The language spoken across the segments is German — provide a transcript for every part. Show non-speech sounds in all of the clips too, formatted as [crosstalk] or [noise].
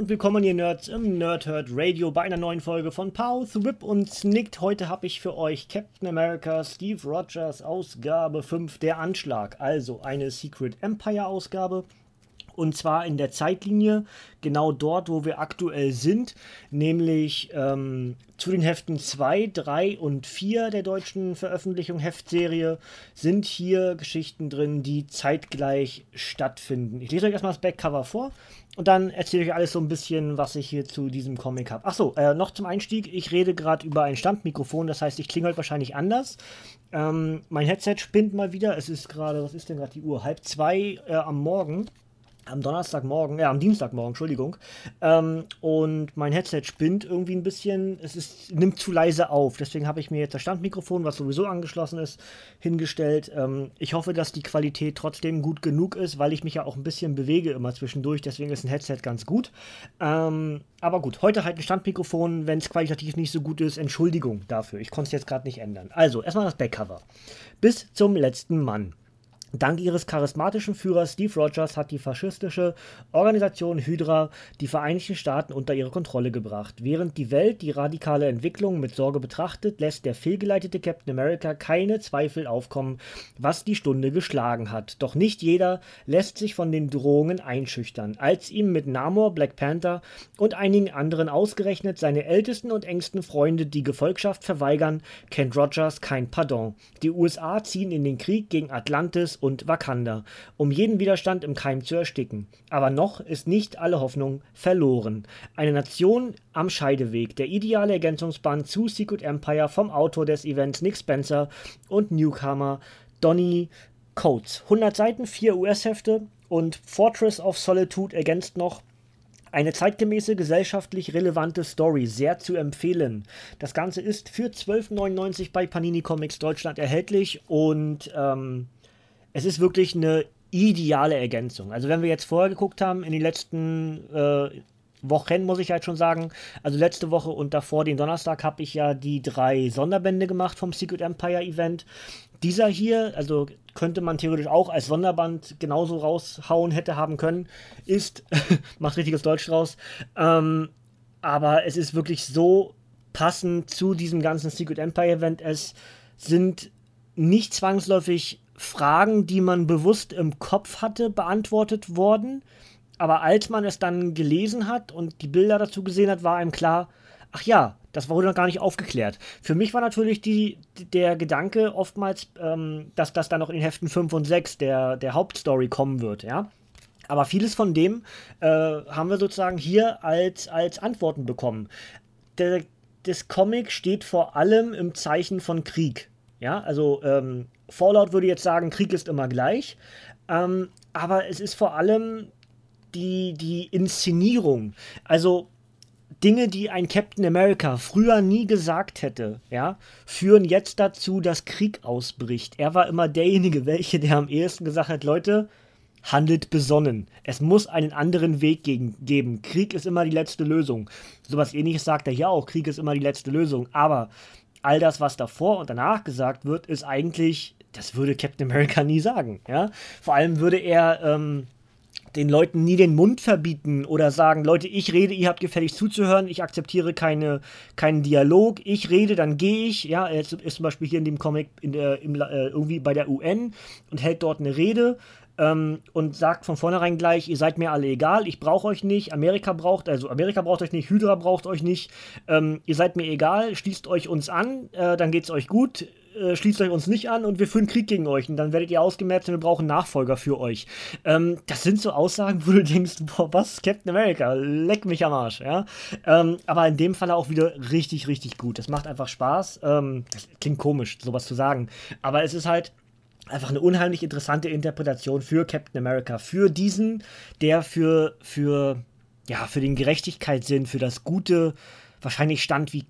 Und willkommen ihr Nerds im Nerdhurt Radio bei einer neuen Folge von Pow, Whip und Snicked. Heute habe ich für euch Captain America Steve Rogers Ausgabe 5 Der Anschlag, also eine Secret Empire Ausgabe. Und zwar in der Zeitlinie, genau dort, wo wir aktuell sind, nämlich ähm, zu den Heften 2, 3 und 4 der deutschen Veröffentlichung Heftserie sind hier Geschichten drin, die zeitgleich stattfinden. Ich lese euch erstmal das Backcover vor und dann erzähle ich euch alles so ein bisschen, was ich hier zu diesem Comic habe. Achso, äh, noch zum Einstieg. Ich rede gerade über ein Standmikrofon, das heißt, ich klinge heute wahrscheinlich anders. Ähm, mein Headset spinnt mal wieder. Es ist gerade, was ist denn gerade die Uhr? Halb zwei äh, am Morgen am Donnerstagmorgen, ja, am Dienstagmorgen, Entschuldigung. Ähm, und mein Headset spinnt irgendwie ein bisschen. Es ist, nimmt zu leise auf. Deswegen habe ich mir jetzt das Standmikrofon, was sowieso angeschlossen ist, hingestellt. Ähm, ich hoffe, dass die Qualität trotzdem gut genug ist, weil ich mich ja auch ein bisschen bewege immer zwischendurch. Deswegen ist ein Headset ganz gut. Ähm, aber gut, heute halt ein Standmikrofon. Wenn es qualitativ nicht so gut ist, Entschuldigung dafür. Ich konnte es jetzt gerade nicht ändern. Also, erstmal das Backcover. Bis zum letzten Mann. Dank ihres charismatischen Führers Steve Rogers hat die faschistische Organisation Hydra die Vereinigten Staaten unter ihre Kontrolle gebracht. Während die Welt die radikale Entwicklung mit Sorge betrachtet, lässt der fehlgeleitete Captain America keine Zweifel aufkommen, was die Stunde geschlagen hat. Doch nicht jeder lässt sich von den Drohungen einschüchtern. Als ihm mit Namor, Black Panther und einigen anderen ausgerechnet seine ältesten und engsten Freunde die Gefolgschaft verweigern, kennt Rogers kein Pardon. Die USA ziehen in den Krieg gegen Atlantis und Wakanda, um jeden Widerstand im Keim zu ersticken. Aber noch ist nicht alle Hoffnung verloren. Eine Nation am Scheideweg, der ideale Ergänzungsband zu Secret Empire vom Autor des Events Nick Spencer und Newcomer Donny Coates. 100 Seiten, 4 US-Hefte und Fortress of Solitude ergänzt noch eine zeitgemäße, gesellschaftlich relevante Story, sehr zu empfehlen. Das Ganze ist für 12,99 bei Panini Comics Deutschland erhältlich und ähm, es ist wirklich eine ideale Ergänzung. Also wenn wir jetzt vorher geguckt haben, in den letzten äh, Wochen, muss ich halt schon sagen, also letzte Woche und davor den Donnerstag habe ich ja die drei Sonderbände gemacht vom Secret Empire Event. Dieser hier, also könnte man theoretisch auch als Sonderband genauso raushauen hätte haben können, ist, [laughs] macht richtiges Deutsch draus, ähm, aber es ist wirklich so passend zu diesem ganzen Secret Empire Event. Es sind nicht zwangsläufig Fragen, die man bewusst im Kopf hatte, beantwortet worden. Aber als man es dann gelesen hat und die Bilder dazu gesehen hat, war einem klar, ach ja, das wurde noch gar nicht aufgeklärt. Für mich war natürlich die, der Gedanke oftmals, ähm, dass das dann noch in den Heften 5 und 6 der, der Hauptstory kommen wird, ja. Aber vieles von dem äh, haben wir sozusagen hier als, als Antworten bekommen. Der, das Comic steht vor allem im Zeichen von Krieg. Ja, also ähm, Fallout würde jetzt sagen, Krieg ist immer gleich. Ähm, aber es ist vor allem die, die Inszenierung. Also Dinge, die ein Captain America früher nie gesagt hätte, ja, führen jetzt dazu, dass Krieg ausbricht. Er war immer derjenige, welche, der am ehesten gesagt hat, Leute, handelt besonnen. Es muss einen anderen Weg geben. Krieg ist immer die letzte Lösung. Sowas ähnliches sagt er hier auch. Krieg ist immer die letzte Lösung. Aber all das, was davor und danach gesagt wird, ist eigentlich das würde Captain America nie sagen, ja. Vor allem würde er ähm, den Leuten nie den Mund verbieten oder sagen, Leute, ich rede, ihr habt gefällig zuzuhören, ich akzeptiere keine, keinen Dialog, ich rede, dann gehe ich, ja, er ist, ist, zum Beispiel hier in dem Comic in der, im, äh, irgendwie bei der UN und hält dort eine Rede ähm, und sagt von vornherein gleich, ihr seid mir alle egal, ich brauche euch nicht, Amerika braucht, also Amerika braucht euch nicht, Hydra braucht euch nicht, ähm, ihr seid mir egal, schließt euch uns an, äh, dann geht's euch gut, äh, schließt euch uns nicht an und wir führen Krieg gegen euch und dann werdet ihr ausgemerzt und wir brauchen Nachfolger für euch. Ähm, das sind so Aussagen, wo du denkst, boah, was, Captain America, leck mich am Arsch, ja. Ähm, aber in dem Fall auch wieder richtig, richtig gut. Das macht einfach Spaß. Ähm, das klingt komisch, sowas zu sagen, aber es ist halt einfach eine unheimlich interessante Interpretation für Captain America, für diesen, der für, für, ja, für den Gerechtigkeitssinn, für das Gute wahrscheinlich stand wie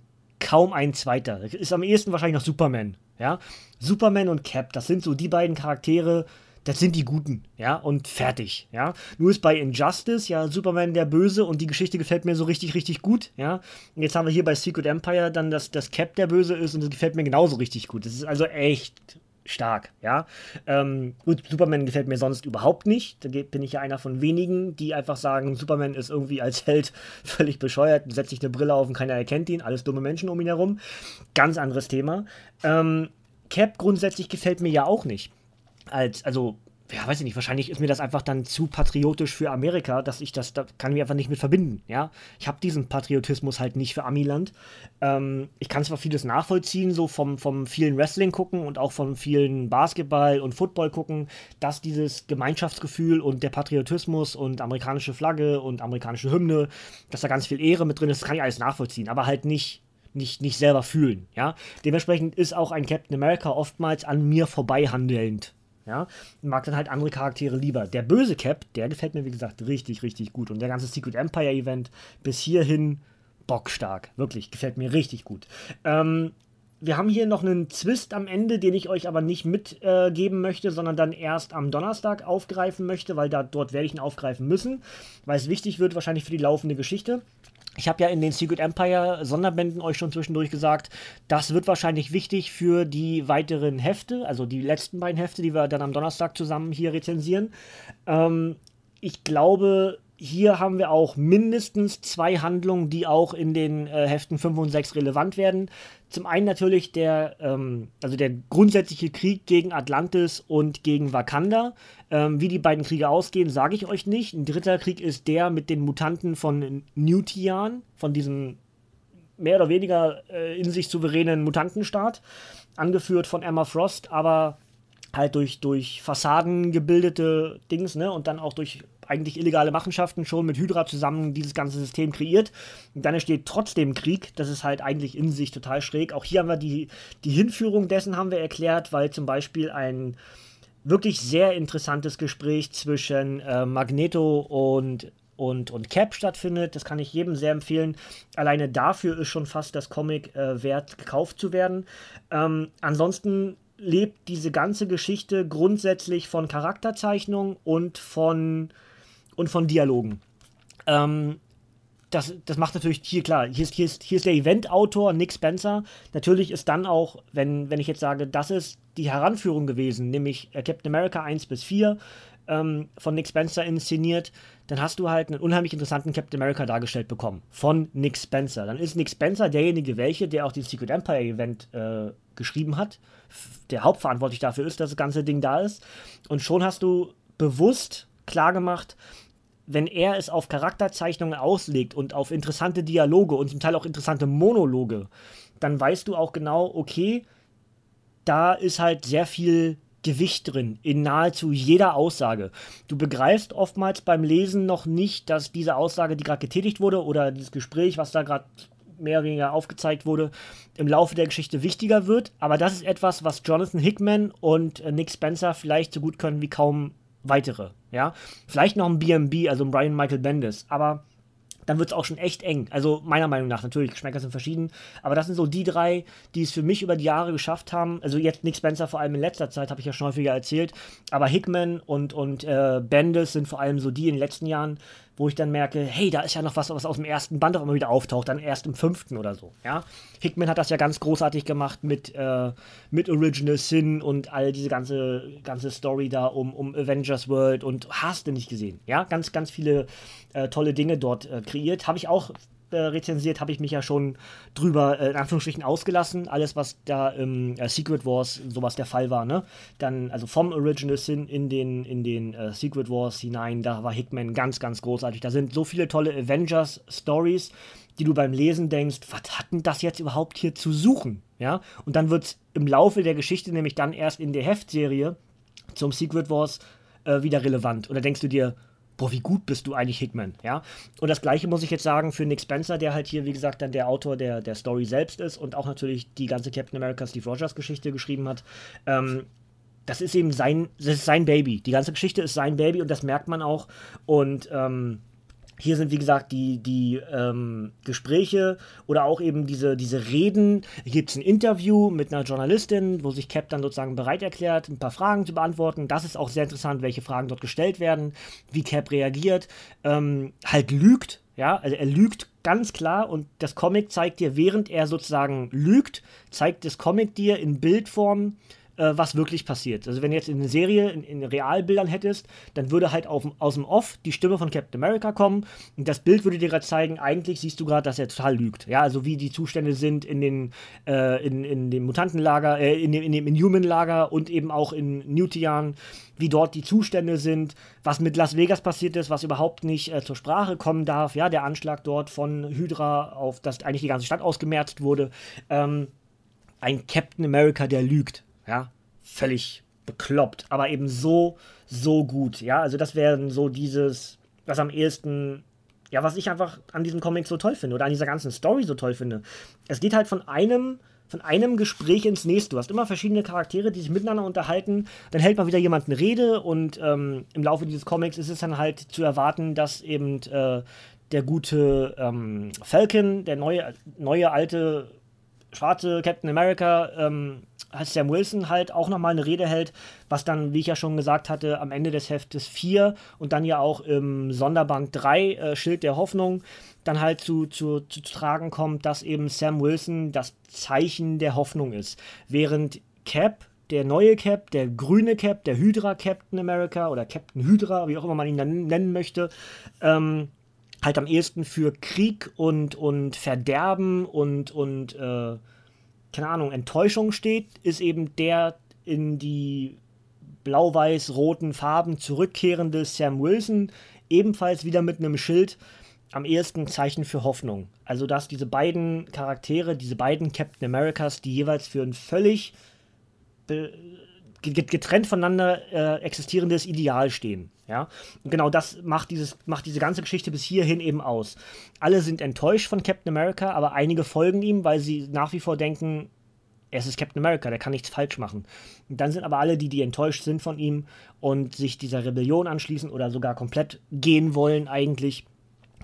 kaum ein zweiter. Ist am ehesten wahrscheinlich noch Superman, ja. Superman und Cap, das sind so die beiden Charaktere, das sind die Guten, ja, und fertig, ja. Nur ist bei Injustice ja Superman der Böse und die Geschichte gefällt mir so richtig, richtig gut, ja. Und jetzt haben wir hier bei Secret Empire dann, dass das Cap der Böse ist und das gefällt mir genauso richtig gut. Das ist also echt stark, ja. Ähm, gut, Superman gefällt mir sonst überhaupt nicht. Da bin ich ja einer von wenigen, die einfach sagen, Superman ist irgendwie als Held [laughs] völlig bescheuert, setzt sich eine Brille auf und keiner erkennt ihn, alles dumme Menschen um ihn herum. Ganz anderes Thema. Ähm, Cap grundsätzlich gefällt mir ja auch nicht. Als, also ja, weiß ich nicht, wahrscheinlich ist mir das einfach dann zu patriotisch für Amerika, dass ich das, da kann ich mich einfach nicht mit verbinden, ja. Ich habe diesen Patriotismus halt nicht für Amiland. Ähm, ich kann zwar vieles nachvollziehen, so vom, vom vielen Wrestling gucken und auch vom vielen Basketball und Football gucken, dass dieses Gemeinschaftsgefühl und der Patriotismus und amerikanische Flagge und amerikanische Hymne, dass da ganz viel Ehre mit drin ist, das kann ich alles nachvollziehen, aber halt nicht nicht, nicht selber fühlen, ja. Dementsprechend ist auch ein Captain America oftmals an mir vorbeihandelnd, ja, mag dann halt andere Charaktere lieber. Der böse Cap, der gefällt mir, wie gesagt, richtig, richtig gut. Und der ganze Secret Empire Event bis hierhin bockstark. Wirklich, gefällt mir richtig gut. Ähm, wir haben hier noch einen Twist am Ende, den ich euch aber nicht mitgeben äh, möchte, sondern dann erst am Donnerstag aufgreifen möchte, weil da, dort werde ich ihn aufgreifen müssen, weil es wichtig wird wahrscheinlich für die laufende Geschichte. Ich habe ja in den Secret Empire Sonderbänden euch schon zwischendurch gesagt, das wird wahrscheinlich wichtig für die weiteren Hefte, also die letzten beiden Hefte, die wir dann am Donnerstag zusammen hier rezensieren. Ähm, ich glaube, hier haben wir auch mindestens zwei Handlungen, die auch in den äh, Heften 5 und 6 relevant werden. Zum einen natürlich der, ähm, also der grundsätzliche Krieg gegen Atlantis und gegen Wakanda. Ähm, wie die beiden Kriege ausgehen, sage ich euch nicht. Ein dritter Krieg ist der mit den Mutanten von Newtian, von diesem mehr oder weniger äh, in sich souveränen Mutantenstaat, angeführt von Emma Frost, aber halt durch, durch Fassaden gebildete Dings, ne, und dann auch durch eigentlich illegale Machenschaften schon mit Hydra zusammen dieses ganze System kreiert. Und dann entsteht trotzdem Krieg. Das ist halt eigentlich in sich total schräg. Auch hier haben wir die, die Hinführung dessen haben wir erklärt, weil zum Beispiel ein wirklich sehr interessantes Gespräch zwischen äh, Magneto und und, und Cap stattfindet. Das kann ich jedem sehr empfehlen. Alleine dafür ist schon fast das Comic äh, wert, gekauft zu werden. Ähm, ansonsten lebt diese ganze Geschichte grundsätzlich von Charakterzeichnung und von und von Dialogen. Ähm, das, das macht natürlich hier klar, hier ist, hier ist, hier ist der Eventautor Nick Spencer. Natürlich ist dann auch, wenn, wenn ich jetzt sage, das ist die Heranführung gewesen, nämlich äh, Captain America 1 bis 4 ähm, von Nick Spencer inszeniert, dann hast du halt einen unheimlich interessanten Captain America dargestellt bekommen von Nick Spencer. Dann ist Nick Spencer derjenige, welche, der auch den Secret Empire Event äh, geschrieben hat, der hauptverantwortlich dafür ist, dass das ganze Ding da ist. Und schon hast du bewusst klargemacht, wenn er es auf Charakterzeichnungen auslegt und auf interessante Dialoge und zum Teil auch interessante Monologe, dann weißt du auch genau, okay, da ist halt sehr viel Gewicht drin in nahezu jeder Aussage. Du begreifst oftmals beim Lesen noch nicht, dass diese Aussage, die gerade getätigt wurde, oder dieses Gespräch, was da gerade mehr oder weniger aufgezeigt wurde, im Laufe der Geschichte wichtiger wird. Aber das ist etwas, was Jonathan Hickman und äh, Nick Spencer vielleicht so gut können wie kaum weitere. Ja, vielleicht noch ein BMB, also ein Brian Michael Bendis, aber dann wird es auch schon echt eng. Also meiner Meinung nach, natürlich, Geschmäcker sind verschieden, aber das sind so die drei, die es für mich über die Jahre geschafft haben. Also jetzt Nick Spencer vor allem in letzter Zeit, habe ich ja schon häufiger erzählt, aber Hickman und, und äh, Bendis sind vor allem so die in den letzten Jahren, wo ich dann merke, hey, da ist ja noch was, was aus dem ersten Band auf einmal wieder auftaucht, dann erst im fünften oder so. Ja? Hickman hat das ja ganz großartig gemacht mit, äh, mit Original Sin und all diese ganze, ganze Story da um, um Avengers World und hast du nicht gesehen. Ja, ganz, ganz viele äh, tolle Dinge dort äh, kreiert. Habe ich auch äh, rezensiert, habe ich mich ja schon drüber äh, in Anführungsstrichen ausgelassen. Alles, was da im äh, Secret Wars sowas der Fall war, ne? Dann, also vom Original Sin in den, in den äh, Secret Wars hinein, da war Hickman ganz, ganz großartig. Da sind so viele tolle Avengers-Stories, die du beim Lesen denkst, was hat denn das jetzt überhaupt hier zu suchen? Ja? Und dann wird es im Laufe der Geschichte, nämlich dann erst in der Heftserie zum Secret Wars, äh, wieder relevant. Da denkst du dir, boah, wie gut bist du eigentlich Hickman, ja. Und das gleiche muss ich jetzt sagen für Nick Spencer, der halt hier, wie gesagt, dann der Autor der, der Story selbst ist und auch natürlich die ganze Captain America Steve Rogers Geschichte geschrieben hat. Ähm, das ist eben sein, das ist sein Baby. Die ganze Geschichte ist sein Baby und das merkt man auch. Und ähm, hier sind, wie gesagt, die, die ähm, Gespräche oder auch eben diese, diese Reden. Hier gibt es ein Interview mit einer Journalistin, wo sich Cap dann sozusagen bereit erklärt, ein paar Fragen zu beantworten. Das ist auch sehr interessant, welche Fragen dort gestellt werden, wie Cap reagiert, ähm, halt lügt. Ja, also er lügt ganz klar und das Comic zeigt dir, während er sozusagen lügt, zeigt das Comic dir in Bildform, äh, was wirklich passiert. Also wenn du jetzt in eine Serie in, in Realbildern hättest, dann würde halt auf, aus dem Off die Stimme von Captain America kommen und das Bild würde dir gerade zeigen, eigentlich siehst du gerade, dass er total lügt. Ja, also wie die Zustände sind in den äh, in, in dem Mutantenlager, äh, in dem, in dem Inhuman-Lager und eben auch in Newtian, wie dort die Zustände sind, was mit Las Vegas passiert ist, was überhaupt nicht äh, zur Sprache kommen darf. Ja, der Anschlag dort von Hydra auf, dass eigentlich die ganze Stadt ausgemerzt wurde. Ähm, ein Captain America, der lügt. Ja, völlig bekloppt, aber eben so, so gut. Ja, also das wäre so dieses, was am ehesten, ja, was ich einfach an diesem Comic so toll finde oder an dieser ganzen Story so toll finde. Es geht halt von einem von einem Gespräch ins nächste. Du hast immer verschiedene Charaktere, die sich miteinander unterhalten. Dann hält mal wieder jemand eine Rede und ähm, im Laufe dieses Comics ist es dann halt zu erwarten, dass eben äh, der gute ähm, Falcon, der neue, neue alte schwarze Captain America, ähm, Sam Wilson halt auch nochmal eine Rede hält, was dann, wie ich ja schon gesagt hatte, am Ende des Heftes 4 und dann ja auch im Sonderband 3, äh, Schild der Hoffnung, dann halt zu, zu, zu tragen kommt, dass eben Sam Wilson das Zeichen der Hoffnung ist. Während Cap der neue Cap, der grüne Cap, der Hydra Captain America oder Captain Hydra, wie auch immer man ihn dann nennen möchte, ähm, halt am ehesten für Krieg und, und Verderben und, und äh, keine Ahnung, Enttäuschung steht, ist eben der in die blau-weiß-roten Farben zurückkehrende Sam Wilson, ebenfalls wieder mit einem Schild, am ehesten Zeichen für Hoffnung. Also, dass diese beiden Charaktere, diese beiden Captain Americas, die jeweils für ein völlig getrennt voneinander äh, existierendes Ideal stehen. Ja? Und genau das macht, dieses, macht diese ganze Geschichte bis hierhin eben aus. Alle sind enttäuscht von Captain America, aber einige folgen ihm, weil sie nach wie vor denken, es ist Captain America, der kann nichts falsch machen. Und dann sind aber alle die, die enttäuscht sind von ihm und sich dieser Rebellion anschließen oder sogar komplett gehen wollen eigentlich,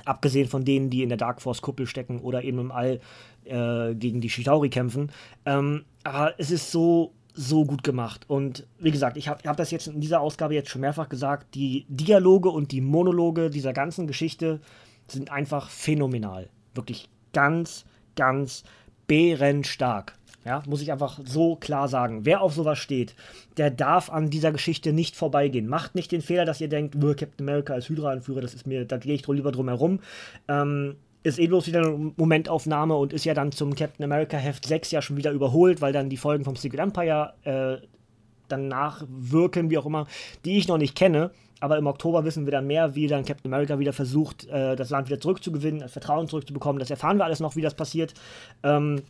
abgesehen von denen, die in der Dark Force Kuppel stecken oder eben im All äh, gegen die Shitauri kämpfen. Ähm, aber es ist so so gut gemacht. Und wie gesagt, ich habe hab das jetzt in dieser Ausgabe jetzt schon mehrfach gesagt, die Dialoge und die Monologe dieser ganzen Geschichte sind einfach phänomenal. Wirklich ganz, ganz bärenstark. Ja, muss ich einfach so klar sagen. Wer auf sowas steht, der darf an dieser Geschichte nicht vorbeigehen. Macht nicht den Fehler, dass ihr denkt, Captain America als Hydra-Anführer, das ist mir, da gehe ich lieber drum herum. Ähm, ist eh bloß wieder eine Momentaufnahme und ist ja dann zum Captain America Heft 6 ja schon wieder überholt, weil dann die Folgen vom Secret Empire äh, dann nachwirken, wie auch immer, die ich noch nicht kenne. Aber im Oktober wissen wir dann mehr, wie dann Captain America wieder versucht, äh, das Land wieder zurückzugewinnen, das Vertrauen zurückzubekommen. Das erfahren wir alles noch, wie das passiert. Ähm,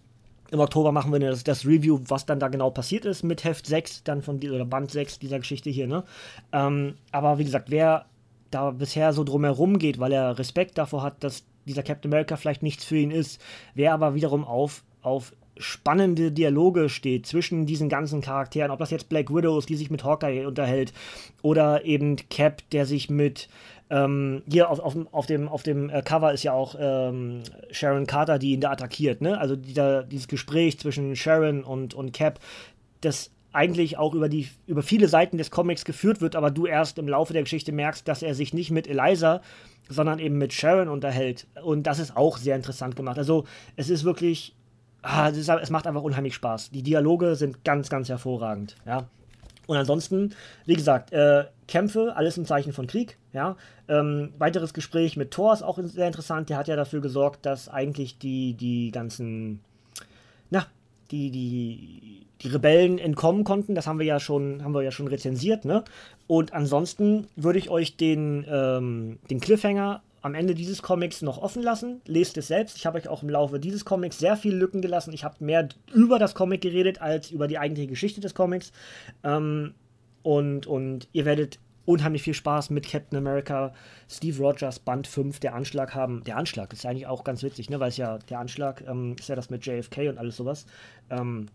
Im Oktober machen wir das, das, Review, was dann da genau passiert ist mit Heft 6, dann von oder Band 6 dieser Geschichte hier. Ne? Ähm, aber wie gesagt, wer da bisher so drumherum geht, weil er Respekt davor hat, dass dieser Captain America vielleicht nichts für ihn ist, wer aber wiederum auf, auf spannende Dialoge steht zwischen diesen ganzen Charakteren, ob das jetzt Black Widow ist, die sich mit Hawkeye unterhält, oder eben Cap, der sich mit ähm, hier auf, auf, auf dem, auf dem äh, Cover ist ja auch ähm, Sharon Carter, die ihn da attackiert, ne? Also dieser, dieses Gespräch zwischen Sharon und, und Cap, das eigentlich auch über, die, über viele Seiten des Comics geführt wird, aber du erst im Laufe der Geschichte merkst, dass er sich nicht mit Eliza sondern eben mit Sharon unterhält. Und das ist auch sehr interessant gemacht. Also es ist wirklich, ah, es, ist, es macht einfach unheimlich Spaß. Die Dialoge sind ganz, ganz hervorragend. Ja. Und ansonsten, wie gesagt, äh, Kämpfe, alles im Zeichen von Krieg. Ja. Ähm, weiteres Gespräch mit Thor ist auch sehr interessant. Der hat ja dafür gesorgt, dass eigentlich die, die ganzen, die, die, die Rebellen entkommen konnten. Das haben wir ja schon, haben wir ja schon rezensiert, ne? Und ansonsten würde ich euch den, ähm, den Cliffhanger am Ende dieses Comics noch offen lassen. Lest es selbst. Ich habe euch auch im Laufe dieses Comics sehr viele Lücken gelassen. Ich habe mehr über das Comic geredet als über die eigentliche Geschichte des Comics. Ähm, und, und ihr werdet unheimlich viel Spaß mit Captain America, Steve Rogers, Band 5, der Anschlag haben. Der Anschlag ist eigentlich auch ganz witzig, ne? weil es ja der Anschlag ähm, ist ja das mit JFK und alles sowas. Ähm,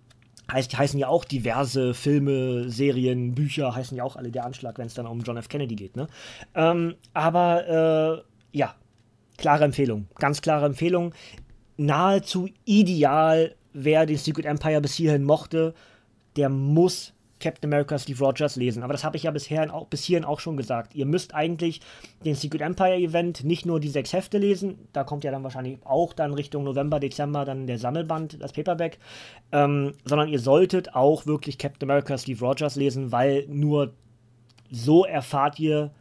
heißt, heißen ja auch diverse Filme, Serien, Bücher, heißen ja auch alle der Anschlag, wenn es dann um John F. Kennedy geht. Ne? Ähm, aber äh, ja, klare Empfehlung, ganz klare Empfehlung. Nahezu ideal, wer den Secret Empire bis hierhin mochte, der muss Captain America Steve Rogers lesen. Aber das habe ich ja bisher auch, bis hierhin auch schon gesagt. Ihr müsst eigentlich den Secret Empire Event nicht nur die sechs Hefte lesen, da kommt ja dann wahrscheinlich auch dann Richtung November, Dezember dann der Sammelband, das Paperback, ähm, sondern ihr solltet auch wirklich Captain America Steve Rogers lesen, weil nur so erfahrt ihr,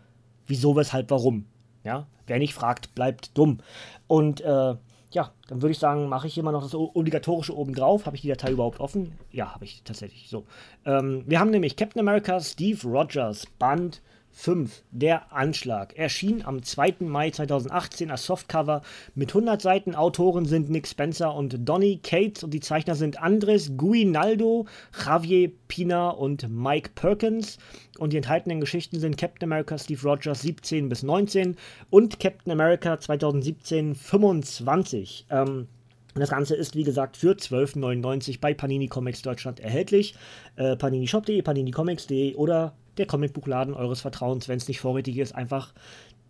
wieso, weshalb, warum. Ja, wer nicht fragt, bleibt dumm. Und äh, ja, dann würde ich sagen, mache ich immer noch das Obligatorische oben drauf. Habe ich die Datei überhaupt offen? Ja, habe ich tatsächlich. So. Ähm, wir haben nämlich Captain America Steve Rogers Band 5, der Anschlag, erschien am 2. Mai 2018 als Softcover mit 100 Seiten. Autoren sind Nick Spencer und Donny Cates und die Zeichner sind Andres Guinaldo, Javier Pina und Mike Perkins. Und die enthaltenen Geschichten sind Captain America Steve Rogers 17 bis 19 und Captain America 2017 25. Ähm, das Ganze ist, wie gesagt, für 12,99 bei Panini Comics Deutschland erhältlich. Äh, PaniniShop.de, PaniniComics.de oder der Comicbuchladen eures Vertrauens, wenn es nicht vorrätig ist, einfach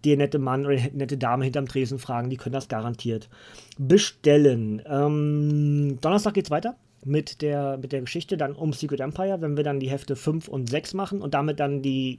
der nette Mann oder die nette Dame hinterm Tresen fragen, die können das garantiert bestellen. Ähm, Donnerstag geht's weiter mit der, mit der Geschichte dann um Secret Empire, wenn wir dann die Hefte 5 und 6 machen und damit dann die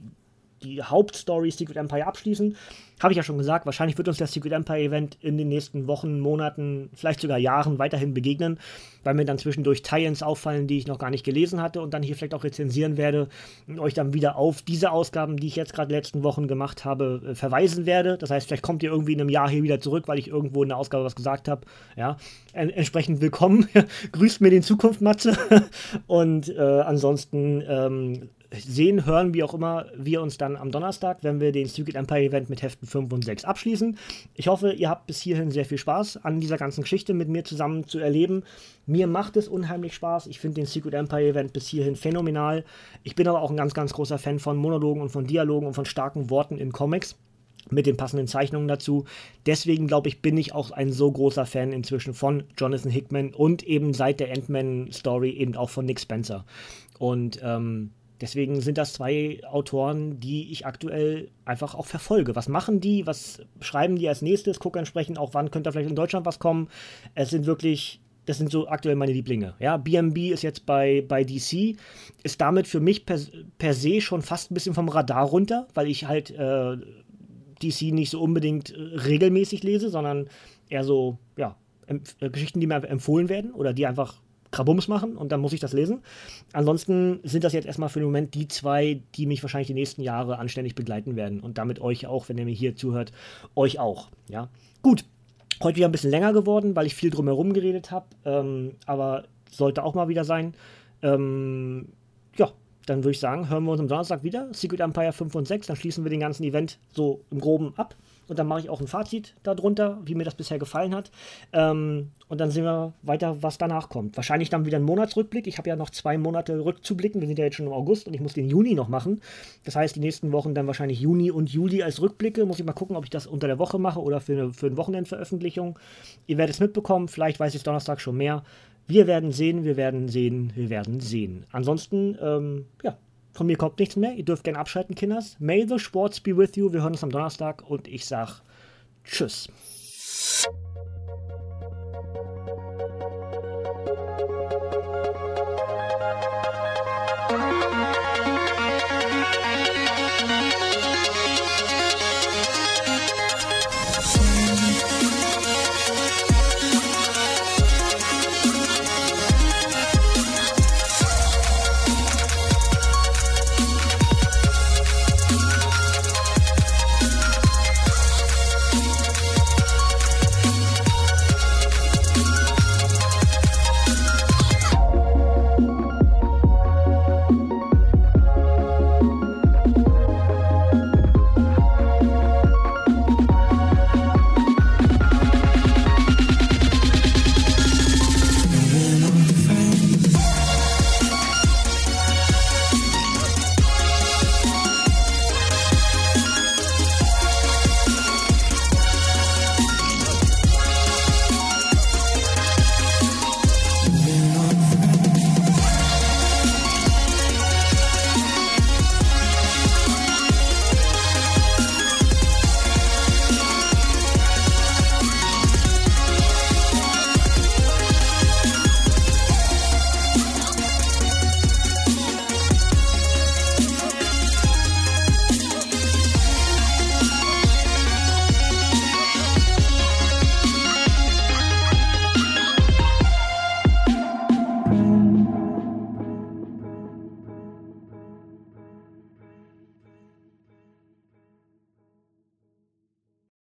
die Hauptstory Secret Empire abschließen. Habe ich ja schon gesagt, wahrscheinlich wird uns das Secret Empire Event in den nächsten Wochen, Monaten, vielleicht sogar Jahren weiterhin begegnen, weil mir dann zwischendurch Tie-ins auffallen, die ich noch gar nicht gelesen hatte und dann hier vielleicht auch rezensieren werde und euch dann wieder auf diese Ausgaben, die ich jetzt gerade letzten Wochen gemacht habe, äh, verweisen werde. Das heißt, vielleicht kommt ihr irgendwie in einem Jahr hier wieder zurück, weil ich irgendwo in der Ausgabe was gesagt habe. Ja, en entsprechend willkommen. [laughs] Grüßt mir den Zukunft, Matze. [laughs] und äh, ansonsten ähm, sehen, hören, wie auch immer, wir uns dann am Donnerstag, wenn wir den Secret Empire Event mit Heften 5 und 6 abschließen. Ich hoffe, ihr habt bis hierhin sehr viel Spaß an dieser ganzen Geschichte mit mir zusammen zu erleben. Mir macht es unheimlich Spaß. Ich finde den Secret Empire Event bis hierhin phänomenal. Ich bin aber auch ein ganz, ganz großer Fan von Monologen und von Dialogen und von starken Worten in Comics mit den passenden Zeichnungen dazu. Deswegen glaube ich, bin ich auch ein so großer Fan inzwischen von Jonathan Hickman und eben seit der Ant-Man-Story eben auch von Nick Spencer. Und ähm, Deswegen sind das zwei Autoren, die ich aktuell einfach auch verfolge. Was machen die? Was schreiben die als nächstes? Gucke entsprechend auch, wann könnte vielleicht in Deutschland was kommen. Es sind wirklich, das sind so aktuell meine Lieblinge. Ja, BMB ist jetzt bei, bei DC, ist damit für mich per, per se schon fast ein bisschen vom Radar runter, weil ich halt äh, DC nicht so unbedingt äh, regelmäßig lese, sondern eher so, ja, äh, Geschichten, die mir empfohlen werden oder die einfach Krabums machen und dann muss ich das lesen. Ansonsten sind das jetzt erstmal für den Moment die zwei, die mich wahrscheinlich die nächsten Jahre anständig begleiten werden und damit euch auch, wenn ihr mir hier zuhört, euch auch. Ja, gut. Heute wieder ein bisschen länger geworden, weil ich viel drumherum geredet habe, ähm, aber sollte auch mal wieder sein. Ähm, ja, dann würde ich sagen, hören wir uns am Donnerstag wieder. Secret Empire 5 und 6, dann schließen wir den ganzen Event so im Groben ab. Und dann mache ich auch ein Fazit darunter, wie mir das bisher gefallen hat. Ähm, und dann sehen wir weiter, was danach kommt. Wahrscheinlich dann wieder ein Monatsrückblick. Ich habe ja noch zwei Monate rückzublicken. Wir sind ja jetzt schon im August und ich muss den Juni noch machen. Das heißt, die nächsten Wochen dann wahrscheinlich Juni und Juli als Rückblicke. Muss ich mal gucken, ob ich das unter der Woche mache oder für eine, für eine Wochenendveröffentlichung. Ihr werdet es mitbekommen. Vielleicht weiß ich Donnerstag schon mehr. Wir werden sehen, wir werden sehen, wir werden sehen. Ansonsten, ähm, ja, von mir kommt nichts mehr. Ihr dürft gerne abschalten, Kinders. May the Sports be with you. Wir hören uns am Donnerstag und ich sag Tschüss.